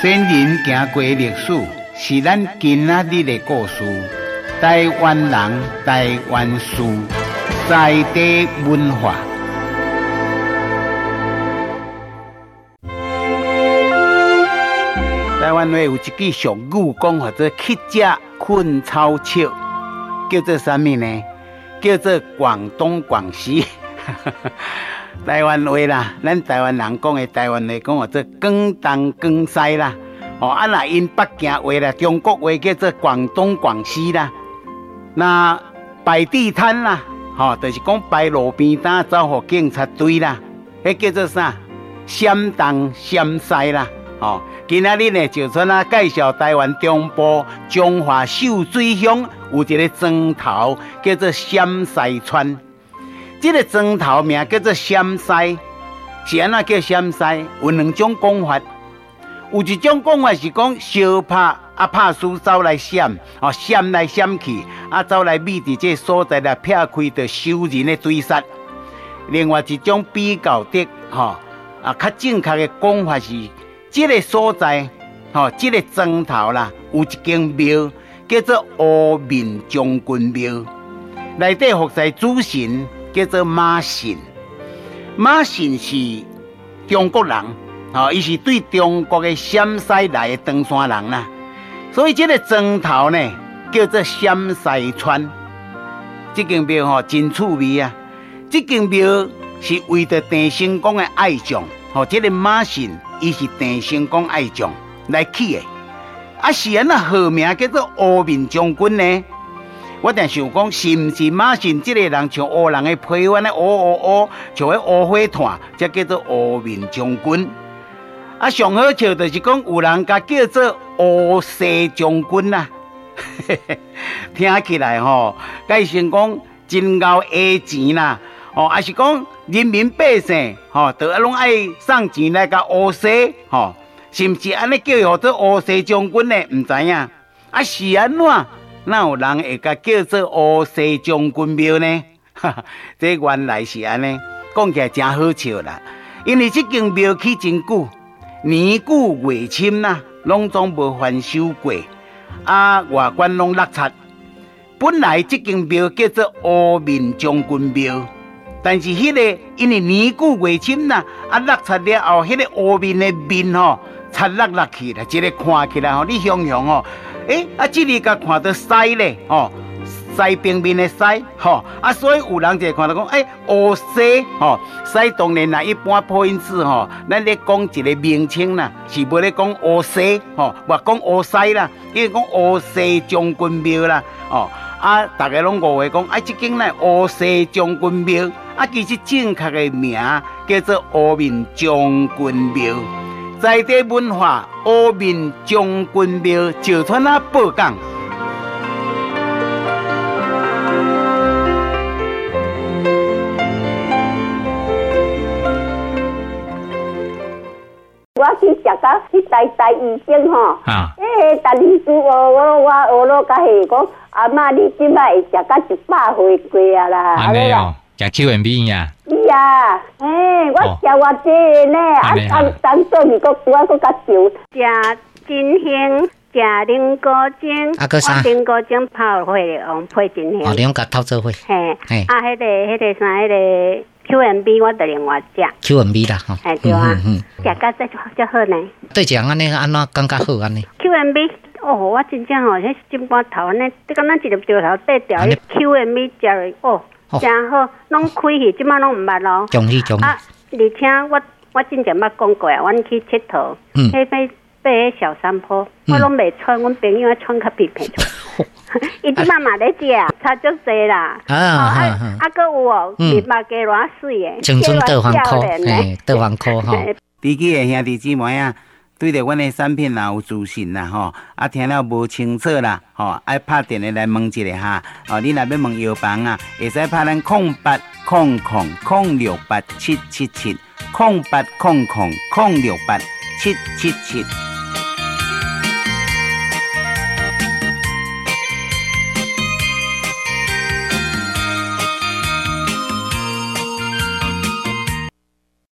先人行过历史，是咱今仔日的故事。台湾人，台湾事，在地文化。台湾话有一句俗语讲，或者乞食困草轿，叫做啥物呢？叫做广东广西。台湾话啦，咱台湾人讲的台湾话讲或者广东广西啦。哦，啊那因北京话啦，中国话叫做广东广西啦。那摆地摊啦，吼、哦，就是讲摆路边摊，走互警察队啦，迄叫做啥？闪东闪西啦。哦，今仔日呢，就像啊介绍台湾中部彰化秀水乡有一个庄头，叫做陕西村。这个庄头名叫做陕西，是安怎叫陕西？有两种讲法，有一种讲法是讲相拍啊，拍输走来闪，哦，闪来闪去，啊，走来秘伫这个所在来劈开着收人的追杀。另外一种比较的，吼、啊，较正确的讲法是。这个所在，吼，这个庄头啦，有一间庙叫做乌面将军庙，内底服侍主神叫做马神。马神是中国人，吼，伊是对中国的陕西来的唐山人啦。所以这个砖头呢，叫做陕西村。这间庙吼真趣味啊！这间庙是为着郑成功的爱将，吼，这个马神。伊是郑成功爱将来起的，啊是安那号名叫做乌面将军呢？我定想讲，是毋是马神这个人像乌人的皮肤呢？乌乌乌，像迄乌灰炭，才叫做乌面将军。啊，上好笑就是讲，有人甲叫做乌西将军呐，听起来吼，该成讲真够爱钱啦。哦，还是讲人民百姓，吼，都拢爱送钱来甲乌西，吼，是毋是安尼叫做乌西将军呢？毋知影，啊是安怎？哪有人会甲叫做乌西将军庙呢？哈哈，这原来是安尼，讲起来真好笑啦。因为这间庙起真久，年久月深呐，拢总无翻修过，啊，外观拢落漆。本来这间庙叫做乌面将军庙。但是迄个因为年久月深呐，啊落漆了后，迄个乌面的面吼，擦落落去了，一个看起来吼，你想想吼，诶，啊，这里甲看到西咧，吼，西平面的西，吼，啊，所以有人就看到讲，诶，乌西，吼，西当然啦，一般破音字吼，咱咧讲一个名称啦，是无咧讲乌西，吼，或讲乌西啦，因为讲乌西将军庙啦，哦，啊，大家拢误会讲，啊，即间呢乌西将军庙。啊，其实正确的名叫做乌面将军庙，在地文化乌面将军庙就传啊报讲。我去食到去台大医生吼，啊，诶，但是我我我学了甲系讲，阿妈你即摆会食到一百岁过啊啦，安尼哦。食 Q M B 呀？呀，诶，我食偌济呢，啊，当当做你个我个较少。食真香，食菱角精，啊，个啥？菱角精泡会用配真香。哦，你用甲透做伙。嘿，啊，迄个迄个啥，迄个 Q M B 我得另外食。Q M B 啦，吼。哎，对啊，食甲再再好呢。对，食安尼安怎感觉好安尼？Q M B，哦，我真正吼，迄金瓜头安尼，你敢若一粒掉头带掉，Q M B 食的哦。真好，拢开去，即摆拢毋捌咯。恭喜恭喜！啊，而且我我之前捌讲过啊，阮去佚佗，迄飞爬迄小山坡，我拢未穿，阮朋友穿较皮皮穿。伊即马嘛咧食，差足济啦。啊啊啊！搁有哦，面目加偌水诶，青春豆黄科，嘿，德方科吼。地基诶兄弟姊妹啊！对着阮的产品也有自信啦，吼，啊听了无清楚啦，吼，爱拍电话来问一下哈，哦，你若要问药房啊，会使拍咱空八空空空六八七七七空八空空空六八七七七。